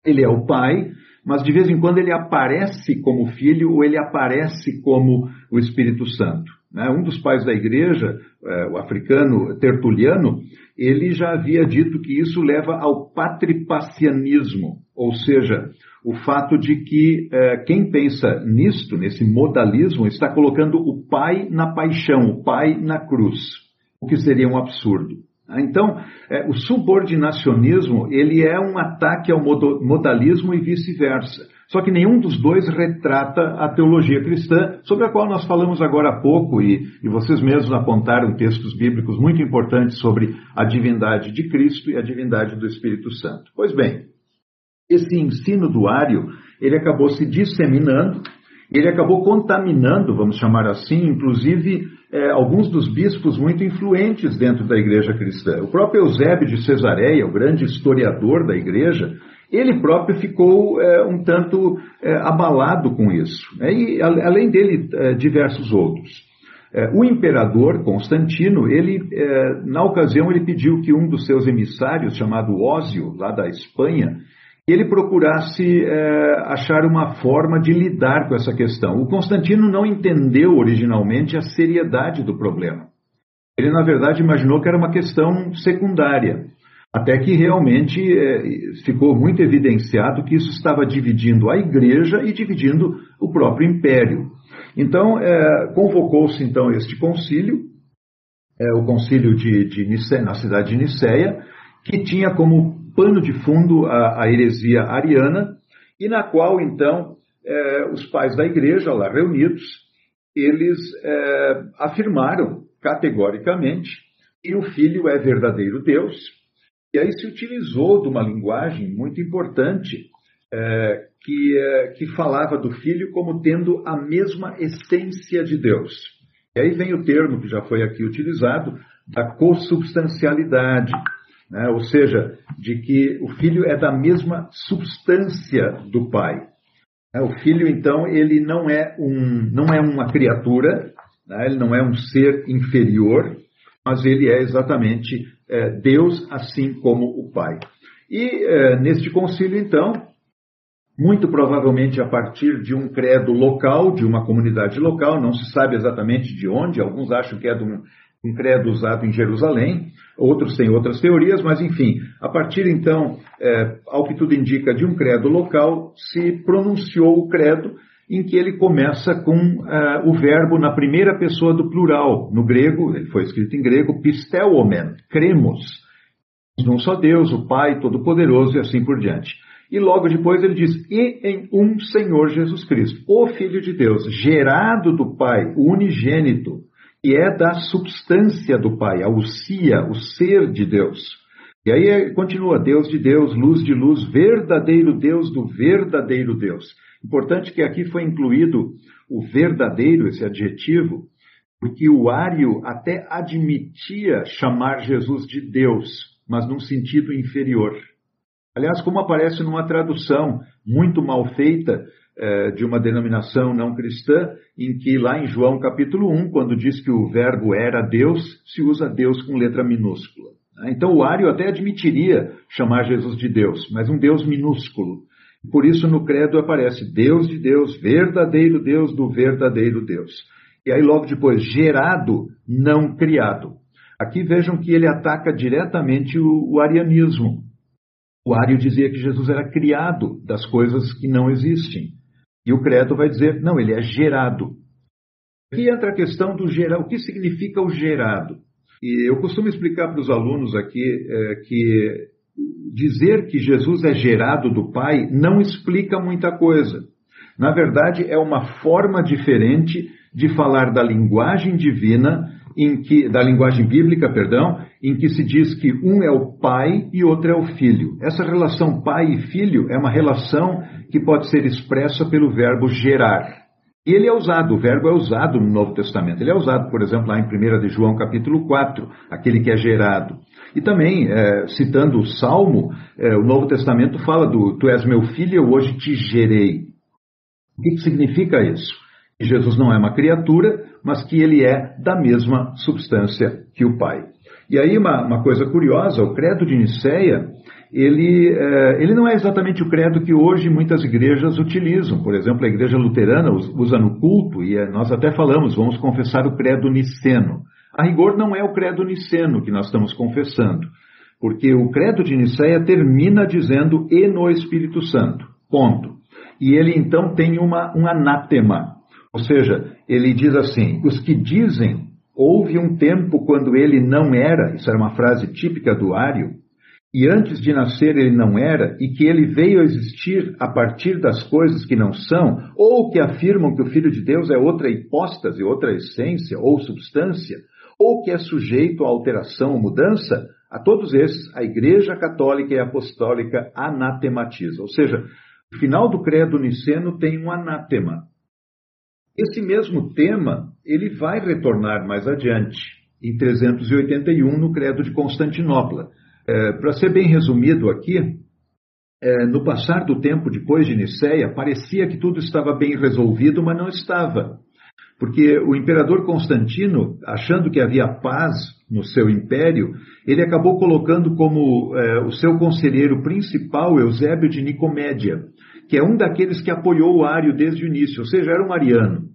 ele é o Pai, mas de vez em quando ele aparece como Filho ou ele aparece como o Espírito Santo. Né? Um dos pais da igreja, é, o africano Tertuliano, ele já havia dito que isso leva ao patripacianismo, ou seja, o fato de que é, quem pensa nisto, nesse modalismo, está colocando o Pai na paixão, o Pai na cruz, o que seria um absurdo. Ah, então, é, o subordinacionismo ele é um ataque ao modalismo e vice-versa. Só que nenhum dos dois retrata a teologia cristã, sobre a qual nós falamos agora há pouco, e, e vocês mesmos apontaram textos bíblicos muito importantes sobre a divindade de Cristo e a divindade do Espírito Santo. Pois bem, esse ensino do Ário, ele acabou se disseminando, ele acabou contaminando, vamos chamar assim, inclusive é, alguns dos bispos muito influentes dentro da igreja cristã. O próprio Eusébio de Cesareia, o grande historiador da igreja, ele próprio ficou é, um tanto é, abalado com isso. Né? E, além dele, é, diversos outros. É, o imperador Constantino, ele, é, na ocasião, ele pediu que um dos seus emissários, chamado Ósio, lá da Espanha, ele procurasse é, achar uma forma de lidar com essa questão. O Constantino não entendeu originalmente a seriedade do problema. Ele, na verdade, imaginou que era uma questão secundária. Até que realmente é, ficou muito evidenciado que isso estava dividindo a igreja e dividindo o próprio império. Então, é, convocou-se então este concílio, é, o concílio de, de na cidade de Niceia, que tinha como pano de fundo a, a heresia ariana, e na qual então é, os pais da igreja, lá reunidos, eles é, afirmaram categoricamente que o filho é verdadeiro Deus e aí se utilizou de uma linguagem muito importante é, que, que falava do filho como tendo a mesma essência de Deus. E aí vem o termo que já foi aqui utilizado da consubstancialidade, né? ou seja, de que o filho é da mesma substância do pai. É, o filho, então, ele não é, um, não é uma criatura, né? ele não é um ser inferior, mas ele é exatamente é, Deus, assim como o Pai. E é, neste concílio, então, muito provavelmente a partir de um credo local, de uma comunidade local, não se sabe exatamente de onde, alguns acham que é de um, um credo usado em Jerusalém, outros têm outras teorias, mas enfim, a partir então, é, ao que tudo indica, de um credo local, se pronunciou o credo em que ele começa com uh, o verbo na primeira pessoa do plural. No grego, ele foi escrito em grego, pistelomen, cremos. Num só Deus, o Pai Todo-Poderoso e assim por diante. E logo depois ele diz, e em um Senhor Jesus Cristo, o Filho de Deus, gerado do Pai, o unigênito, e é da substância do Pai, a usia, o ser de Deus. E aí continua, Deus de Deus, luz de luz, verdadeiro Deus do verdadeiro Deus. Importante que aqui foi incluído o verdadeiro, esse adjetivo, porque o Ário até admitia chamar Jesus de Deus, mas num sentido inferior. Aliás, como aparece numa tradução muito mal feita de uma denominação não cristã, em que lá em João capítulo 1, quando diz que o verbo era Deus, se usa Deus com letra minúscula. Então o Ário até admitiria chamar Jesus de Deus, mas um Deus minúsculo. Por isso no credo aparece Deus de Deus, verdadeiro Deus do verdadeiro Deus. E aí logo depois, gerado, não criado. Aqui vejam que ele ataca diretamente o, o arianismo. O Ario dizia que Jesus era criado das coisas que não existem. E o credo vai dizer, não, ele é gerado. Aqui entra a questão do gerar. O que significa o gerado? E eu costumo explicar para os alunos aqui é, que dizer que Jesus é gerado do Pai não explica muita coisa. Na verdade, é uma forma diferente de falar da linguagem divina, em que, da linguagem bíblica, perdão, em que se diz que um é o pai e outro é o filho. Essa relação pai e filho é uma relação que pode ser expressa pelo verbo gerar. E ele é usado, o verbo é usado no Novo Testamento. Ele é usado, por exemplo, lá em 1 de João capítulo 4, aquele que é gerado. E também, é, citando o Salmo, é, o Novo Testamento fala do Tu és meu filho, eu hoje te gerei. O que, que significa isso? Que Jesus não é uma criatura, mas que ele é da mesma substância que o Pai. E aí, uma, uma coisa curiosa, o credo de Nicéia, ele, é, ele não é exatamente o credo que hoje muitas igrejas utilizam. Por exemplo, a igreja luterana usa no culto, e é, nós até falamos, vamos confessar o credo niceno. A rigor não é o credo niceno que nós estamos confessando, porque o credo de Nicéia termina dizendo e no Espírito Santo, ponto. E ele então tem uma, um anátema, ou seja, ele diz assim: os que dizem houve um tempo quando ele não era, isso era uma frase típica do Ário, e antes de nascer ele não era, e que ele veio a existir a partir das coisas que não são, ou que afirmam que o Filho de Deus é outra hipóstase, outra essência ou substância, ou que é sujeito a alteração ou mudança, A todos esses, a Igreja Católica e Apostólica anatematiza. Ou seja, o final do credo niceno tem um anátema. Esse mesmo tema, ele vai retornar mais adiante, em 381, no credo de Constantinopla. É, Para ser bem resumido aqui, é, no passar do tempo depois de Nicéia, parecia que tudo estava bem resolvido, mas não estava. Porque o imperador Constantino, achando que havia paz no seu império, ele acabou colocando como é, o seu conselheiro principal Eusébio de Nicomédia, que é um daqueles que apoiou o Ário desde o início, ou seja, era um ariano.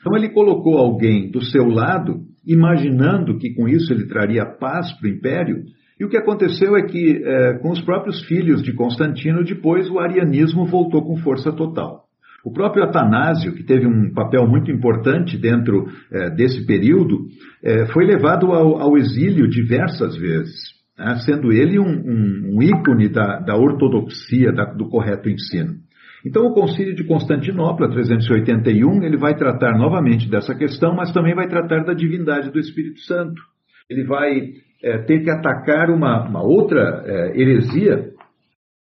Então ele colocou alguém do seu lado, imaginando que com isso ele traria paz para o império, e o que aconteceu é que, é, com os próprios filhos de Constantino, depois o arianismo voltou com força total. O próprio Atanásio, que teve um papel muito importante dentro é, desse período, é, foi levado ao, ao, exílio diversas vezes, né, sendo ele um, um, um ícone da, da ortodoxia, da, do correto ensino. Então, o Concílio de Constantinopla, 381, ele vai tratar novamente dessa questão, mas também vai tratar da divindade do Espírito Santo. Ele vai é, ter que atacar uma, uma outra é, heresia,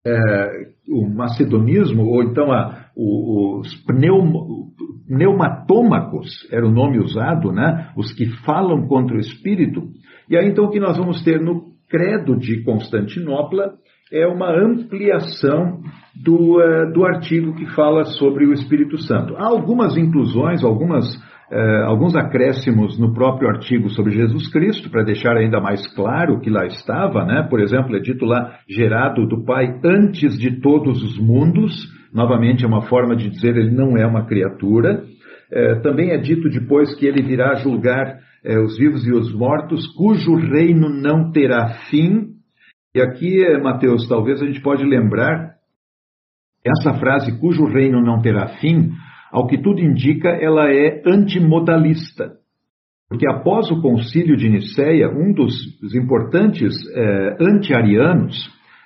é, o macedonismo, ou então a, os pneum, pneumatômacos, era o nome usado, né? os que falam contra o Espírito. E aí então o que nós vamos ter no Credo de Constantinopla é uma ampliação do, uh, do artigo que fala sobre o Espírito Santo. Há algumas inclusões, algumas Uh, alguns acréscimos no próprio artigo sobre Jesus Cristo, para deixar ainda mais claro o que lá estava, né? Por exemplo, é dito lá, gerado do Pai antes de todos os mundos, novamente é uma forma de dizer ele não é uma criatura. Uh, também é dito depois que ele virá julgar uh, os vivos e os mortos, cujo reino não terá fim. E aqui, Mateus, talvez a gente pode lembrar essa frase, cujo reino não terá fim, ao que tudo indica, ela é antimodalista. Porque após o concílio de Nicéia, um dos, importantes eh, anti-arianos,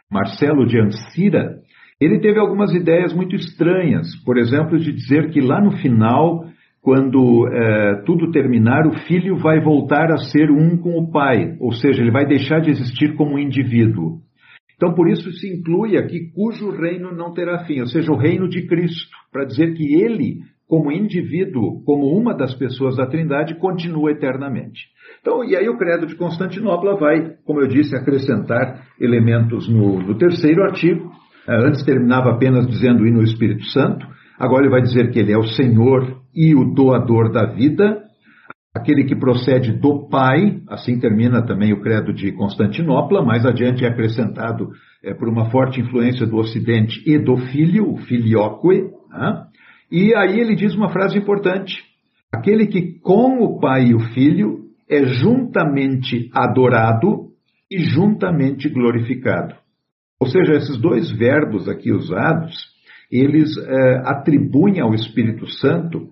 Marcelo de Ancira, ele teve algumas ideias muito estranhas. Por exemplo, de dizer que lá no final, quando eh, tudo terminar, o filho vai voltar a ser um com o pai, ou seja, ele vai deixar de existir como indivíduo. Então, por isso se inclui aqui cujo reino não terá fim, ou seja, o reino de Cristo, para dizer que ele, como indivíduo, como uma das pessoas da Trindade, continua eternamente. Então, e aí o credo de Constantinopla vai, como eu disse, acrescentar elementos no, no terceiro artigo. Eh, antes terminava apenas dizendo ir no Espírito Santo, agora ele vai dizer que ele é o Senhor e o doador da vida, aquele que procede do Pai, assim termina também o credo de Constantinopla, mais adiante é acrescentado é, por uma forte influência do Ocidente e do Filho, o Filioque, né? e aí ele diz uma frase importante, aquele que com o Pai e o Filho é juntamente adorado e juntamente glorificado. Ou seja, esses dois verbos aqui usados, eles é, atribuem ao Espírito Santo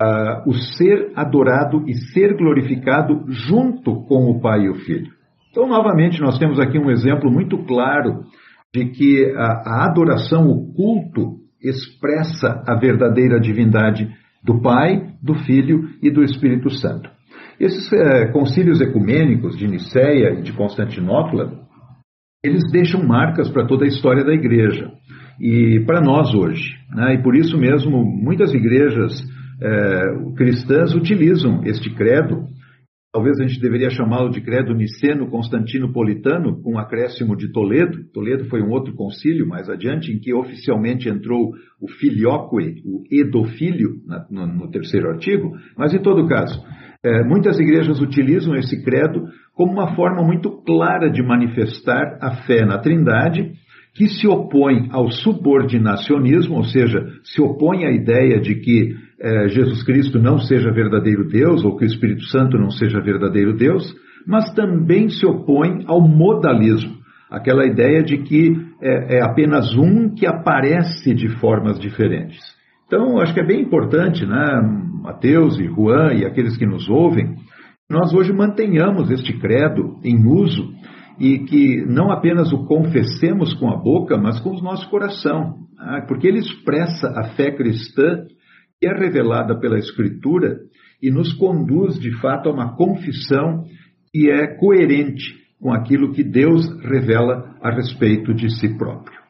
uh, o ser adorado e ser glorificado junto com o Pai e o Filho. Então, novamente, nós temos aqui um exemplo muito claro de que a, a adoração, o culto, expressa a verdadeira divindade do Pai, do Filho e do Espírito Santo. Esses eh, concílios ecumênicos de Nicéia e de Constantinopla, eles deixam marcas para toda a história da igreja e para nós hoje. Né? E por isso mesmo, muitas igrejas é, cristãs utilizam este credo. Talvez a gente deveria chamá-lo de credo niceno-constantinopolitano, com um acréscimo de Toledo. Toledo foi um outro concílio mais adiante, em que oficialmente entrou o filioque, o edofílio, no, no terceiro artigo. Mas, em todo caso, é, muitas igrejas utilizam esse credo como uma forma muito clara de manifestar a fé na Trindade que se opõe ao subordinacionismo, ou seja, se opõe à ideia de que é, Jesus Cristo não seja verdadeiro Deus ou que o Espírito Santo não seja verdadeiro Deus, mas também se opõe ao modalismo, aquela ideia de que é, é apenas um que aparece de formas diferentes. Então, acho que é bem importante, né, Mateus e Juan e aqueles que nos ouvem, nós hoje mantenhamos este credo em uso e que não apenas o confessemos com a boca, mas com o nosso coração, né? porque ele expressa a fé cristã que é revelada pela Escritura e nos conduz de fato a uma confissão que é coerente com aquilo que Deus revela a respeito de si próprio.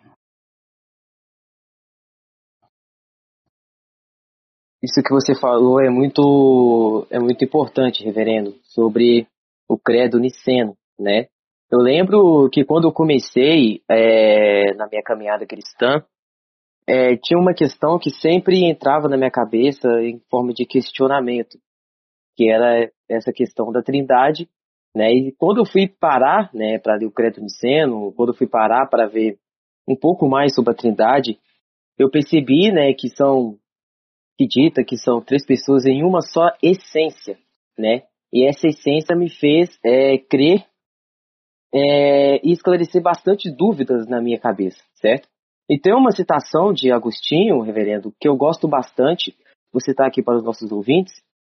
Isso que você falou é muito, é muito importante, reverendo, sobre o credo niceno, né? Eu lembro que quando eu comecei é, na minha caminhada cristã, é, tinha uma questão que sempre entrava na minha cabeça em forma de questionamento, que era essa questão da trindade, né? E quando eu fui parar, né, para ler o credo niceno, quando eu fui parar para ver um pouco mais sobre a trindade, eu percebi, né, que são que dita que são três pessoas em uma só essência, né? E essa essência me fez é, crer é, e esclarecer bastante dúvidas na minha cabeça, certo? E tem uma citação de Agostinho, reverendo, que eu gosto bastante, vou citar aqui para os nossos ouvintes,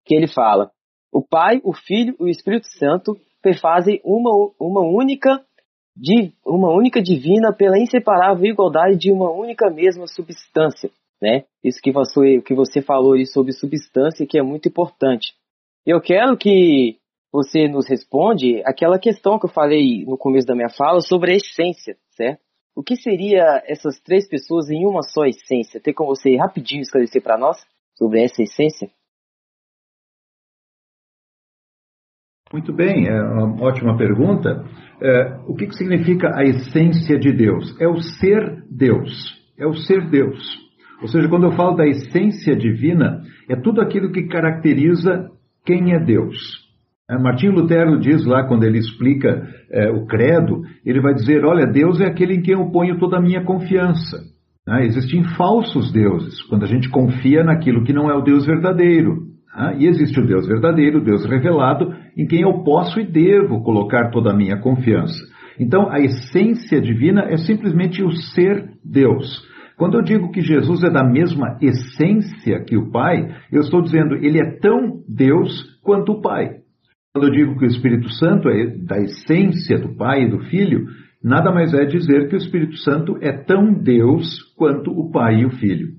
que ele fala: O Pai, o Filho e o Espírito Santo perfazem uma, uma única uma única divina pela inseparável igualdade de uma única mesma substância, né? Isso que você, que você falou aí sobre substância, que é muito importante. Eu quero que você nos responde aquela questão que eu falei no começo da minha fala sobre a essência, certo? O que seria essas três pessoas em uma só essência? Tem como você rapidinho esclarecer para nós sobre essa essência? Muito bem, é uma ótima pergunta. É, o que, que significa a essência de Deus? É o ser Deus. É o ser Deus. Ou seja, quando eu falo da essência divina, é tudo aquilo que caracteriza quem é Deus. É, Martinho Lutero diz lá, quando ele explica é, o credo, ele vai dizer: Olha, Deus é aquele em quem eu ponho toda a minha confiança. É, existem falsos deuses, quando a gente confia naquilo que não é o Deus verdadeiro. É, e existe o Deus verdadeiro, o Deus revelado, em quem eu posso e devo colocar toda a minha confiança. Então, a essência divina é simplesmente o ser Deus. Quando eu digo que Jesus é da mesma essência que o Pai, eu estou dizendo ele é tão Deus quanto o Pai. Quando eu digo que o Espírito Santo é da essência do Pai e do Filho, nada mais é dizer que o Espírito Santo é tão Deus quanto o Pai e o Filho.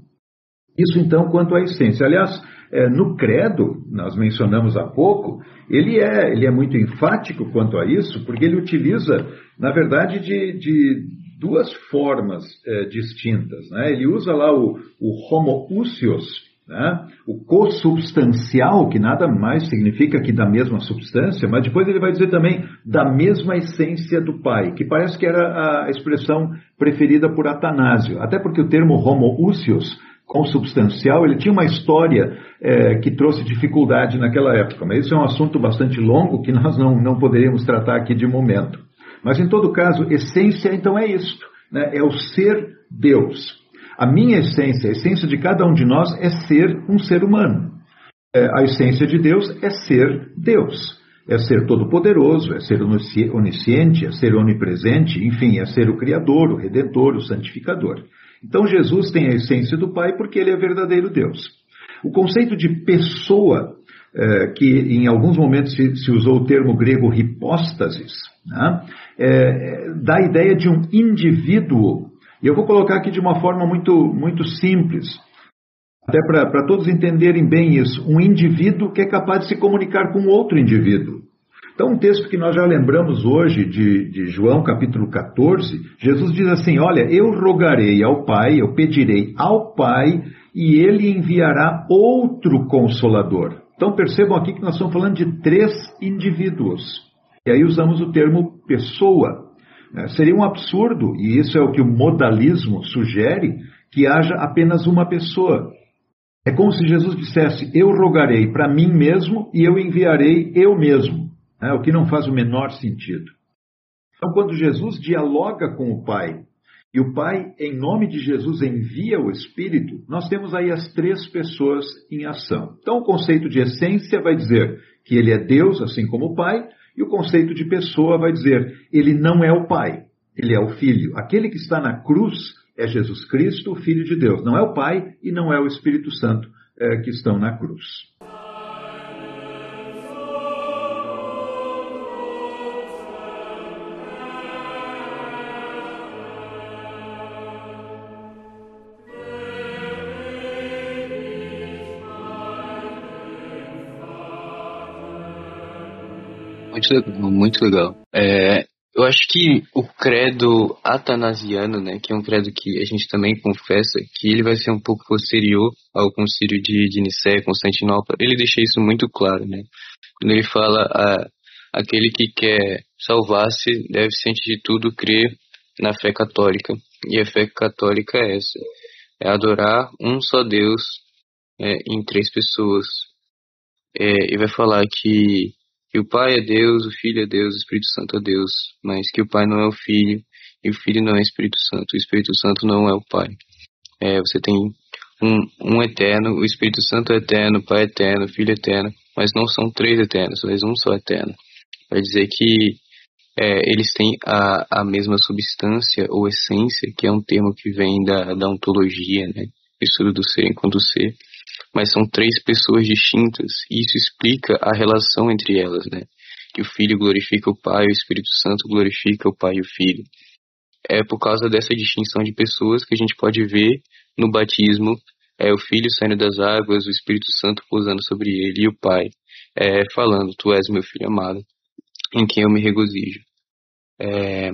Isso então quanto à essência. Aliás, é, no credo, nós mencionamos há pouco, ele é, ele é muito enfático quanto a isso, porque ele utiliza, na verdade, de, de duas formas é, distintas. Né? Ele usa lá o, o homoousios, né? o consubstancial, que nada mais significa que da mesma substância, mas depois ele vai dizer também da mesma essência do Pai, que parece que era a expressão preferida por Atanásio, até porque o termo homoousios consubstancial, ele tinha uma história é, que trouxe dificuldade naquela época, mas isso é um assunto bastante longo que nós não, não poderíamos tratar aqui de momento. Mas em todo caso, essência então é isto, né? é o ser Deus. A minha essência, a essência de cada um de nós é ser um ser humano. É, a essência de Deus é ser Deus. É ser todo-poderoso, é ser onisciente, é ser onipresente, enfim, é ser o Criador, o Redentor, o Santificador. Então Jesus tem a essência do Pai porque ele é verdadeiro Deus. O conceito de pessoa, é, que em alguns momentos se, se, usou o termo grego hipóstasis, né? é, dá a ideia de um indivíduo. E eu vou colocar aqui de uma forma muito, muito simples, até para todos entenderem bem isso. Um indivíduo que é capaz de se comunicar com outro indivíduo. Então, um texto que nós já lembramos hoje, de, de, João capítulo 14, Jesus diz assim: Olha, eu rogarei ao Pai, eu pedirei ao Pai, e ele enviará outro consolador. Então, percebam aqui que nós estamos falando de três indivíduos. E aí usamos o termo pessoa. É, seria um absurdo, e isso é o que o modalismo sugere, que haja apenas uma pessoa. É como se Jesus dissesse: Eu rogarei para mim mesmo e eu enviarei eu mesmo, é, o que não faz o menor sentido. Então, quando Jesus dialoga com o Pai e o Pai, em nome de Jesus, envia o Espírito, nós temos aí as três pessoas em ação. Então, o conceito de essência vai dizer que ele é Deus, assim como o Pai, e o conceito de pessoa vai dizer: ele não é o Pai, ele é o Filho. Aquele que está na cruz é Jesus Cristo, o Filho de Deus. Não é o Pai e não é o Espírito Santo é, que estão na cruz. Muito legal, muito legal. É, eu acho que o credo atanasiano, né, que é um credo que a gente também confessa, que ele vai ser um pouco posterior ao concílio de, de Nicéia, Constantinopla, ele deixa isso muito claro, né? Quando ele fala aquele que quer salvar-se deve, antes de tudo, crer na fé católica. E a fé católica é essa: é adorar um só Deus é, em três pessoas. É, e vai falar que, que o Pai é Deus, o Filho é Deus, o Espírito Santo é Deus, mas que o Pai não é o Filho e o Filho não é o Espírito Santo, o Espírito Santo não é o Pai. É, você tem um, um eterno, o Espírito Santo é eterno, o Pai é eterno, o Filho é eterno, mas não são três eternos, mas um só eterno. Vai dizer que é, eles têm a, a mesma substância ou essência, que é um termo que vem da, da ontologia, né? Estudo do ser enquanto ser. Mas são três pessoas distintas, e isso explica a relação entre elas, né? Que o Filho glorifica o Pai, o Espírito Santo glorifica o Pai e o Filho. É por causa dessa distinção de pessoas que a gente pode ver no batismo é o Filho saindo das águas, o Espírito Santo pousando sobre ele e o Pai é, falando: Tu és meu Filho amado, em quem eu me regozijo. É,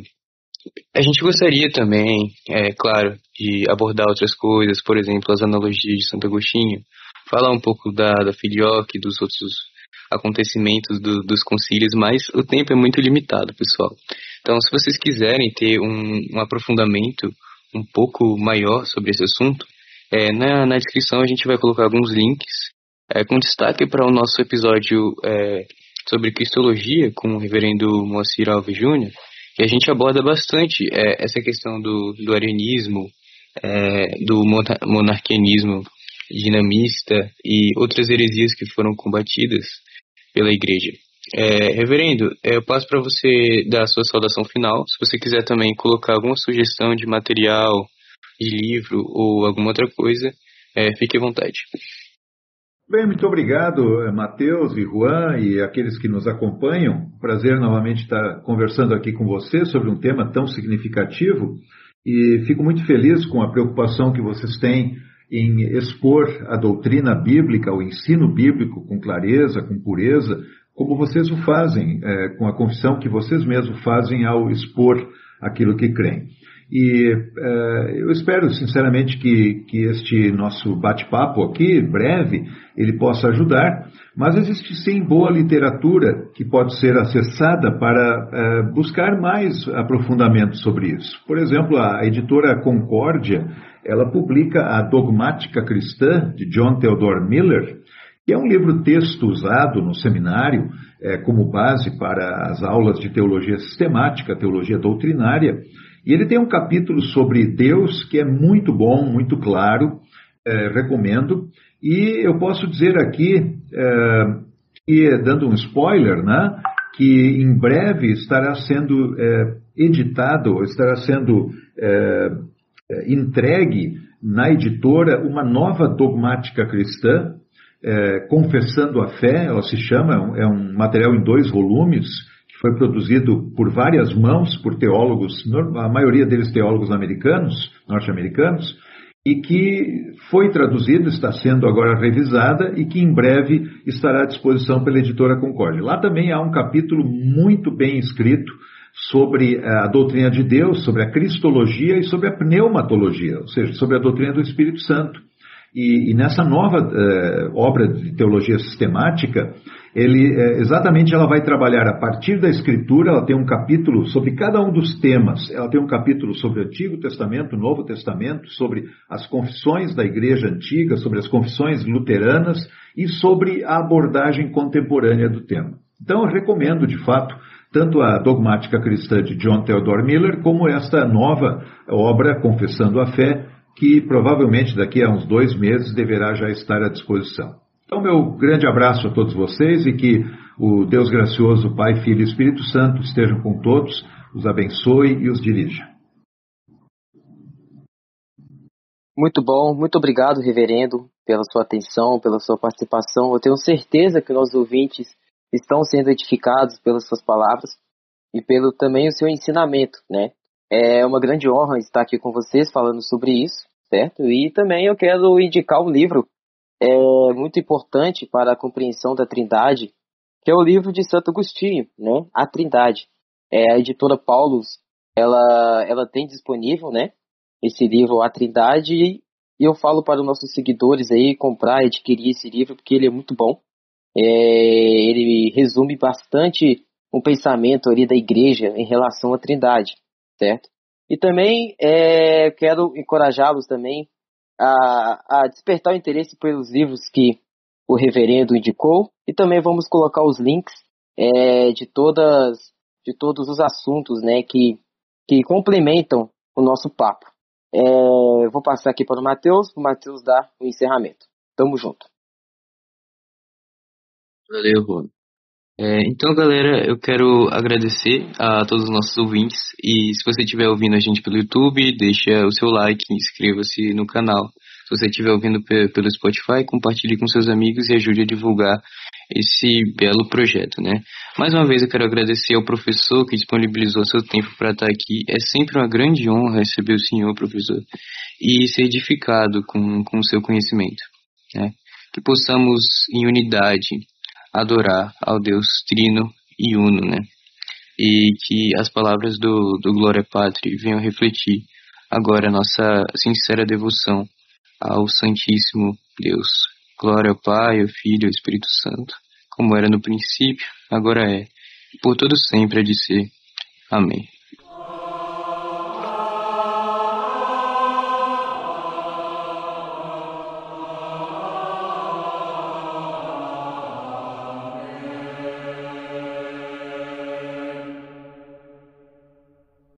a gente gostaria também, é claro, de abordar outras coisas, por exemplo, as analogias de Santo Agostinho, falar um pouco da, da filioque, dos outros acontecimentos do, dos concílios, mas o tempo é muito limitado, pessoal. Então, se vocês quiserem ter um, um aprofundamento um pouco maior sobre esse assunto, é, na, na descrição a gente vai colocar alguns links é, com destaque para o nosso episódio é, sobre cristologia com o reverendo Moacir Alves Júnior, que a gente aborda bastante é, essa questão do, do arianismo, é, do monarquianismo dinamista e outras heresias que foram combatidas pela igreja. É, reverendo, é, eu passo para você dar a sua saudação final. Se você quiser também colocar alguma sugestão de material, de livro ou alguma outra coisa, é, fique à vontade. Bem, muito obrigado, eh, Matheus e Juan e aqueles que nos acompanham. Prazer novamente estar conversando aqui com você sobre um tema tão significativo e fico muito feliz com a preocupação que vocês têm em expor a doutrina bíblica, o ensino bíblico com clareza, com pureza, como vocês o fazem, é, com a confissão que vocês mesmos fazem ao expor aquilo que creem. E uh, eu espero sinceramente que, que este nosso bate-papo aqui, breve, ele possa ajudar, mas existe sim boa literatura que pode ser acessada para uh, buscar mais aprofundamento sobre isso. Por exemplo, a editora Concórdia, ela publica a Dogmática Cristã, de John Theodore Miller, que é um livro-texto usado no seminário é, como base para as aulas de teologia sistemática, teologia doutrinária, e ele tem um capítulo sobre Deus que é muito bom, muito claro, é, recomendo. E eu posso dizer aqui, é, dando um spoiler, né, que em breve estará sendo é, editado, estará sendo é, é, entregue na editora uma nova dogmática cristã, é, Confessando a Fé, ela se chama, é um material em dois volumes, foi produzido por várias mãos, por teólogos, a maioria deles teólogos americanos, norte-americanos, e que foi traduzido, está sendo agora revisada e que em breve estará à disposição pela editora Concórdia. Lá também há um capítulo muito bem escrito sobre a doutrina de Deus, sobre a cristologia e sobre a pneumatologia, ou seja, sobre a doutrina do Espírito Santo. E, e nessa nova eh, obra de teologia sistemática, ele é, exatamente ela vai trabalhar a partir da escritura, ela tem um capítulo sobre cada um dos temas. Ela tem um capítulo sobre o Antigo Testamento, Novo Testamento, sobre as confissões da igreja antiga, sobre as confissões luteranas e sobre a abordagem contemporânea do tema. Então eu recomendo, de fato, tanto a dogmática cristã de John Theodore Miller, como esta nova obra, Confessando a Fé, que provavelmente daqui a uns dois meses deverá já estar à disposição. Então, meu grande abraço a todos vocês e que o Deus gracioso, Pai, Filho e Espírito Santo estejam com todos, os abençoe e os dirija. Muito bom, muito obrigado, reverendo, pela sua atenção, pela sua participação. Eu tenho certeza que nossos ouvintes estão sendo edificados pelas suas palavras e pelo também o seu ensinamento, né? É uma grande honra estar aqui com vocês falando sobre isso, certo? E também eu quero indicar o livro é muito importante para a compreensão da Trindade que é o livro de Santo Agostinho, né? A Trindade. É, a editora Paulus, ela, ela tem disponível, né? Esse livro, A Trindade, e eu falo para os nossos seguidores aí comprar adquirir esse livro, porque ele é muito bom. É, ele resume bastante um pensamento ali da igreja em relação à Trindade, certo? E também é, quero encorajá-los também a, a despertar o interesse pelos livros que o reverendo indicou. E também vamos colocar os links é, de todas de todos os assuntos né que que complementam o nosso papo. É, vou passar aqui para o Matheus. O Matheus dar o encerramento. Tamo junto. Valeu Rony é, então, galera, eu quero agradecer a todos os nossos ouvintes. E se você estiver ouvindo a gente pelo YouTube, deixa o seu like, inscreva-se no canal. Se você estiver ouvindo pelo Spotify, compartilhe com seus amigos e ajude a divulgar esse belo projeto, né? Mais uma vez eu quero agradecer ao professor que disponibilizou seu tempo para estar aqui. É sempre uma grande honra receber o senhor, professor, e ser edificado com o seu conhecimento, né? Que possamos, em unidade, adorar ao Deus Trino e Uno, né? E que as palavras do, do Glória Patri venham refletir agora nossa sincera devoção ao Santíssimo Deus. Glória ao Pai, ao Filho e ao Espírito Santo, como era no princípio, agora é, e por todo sempre há de ser. Amém.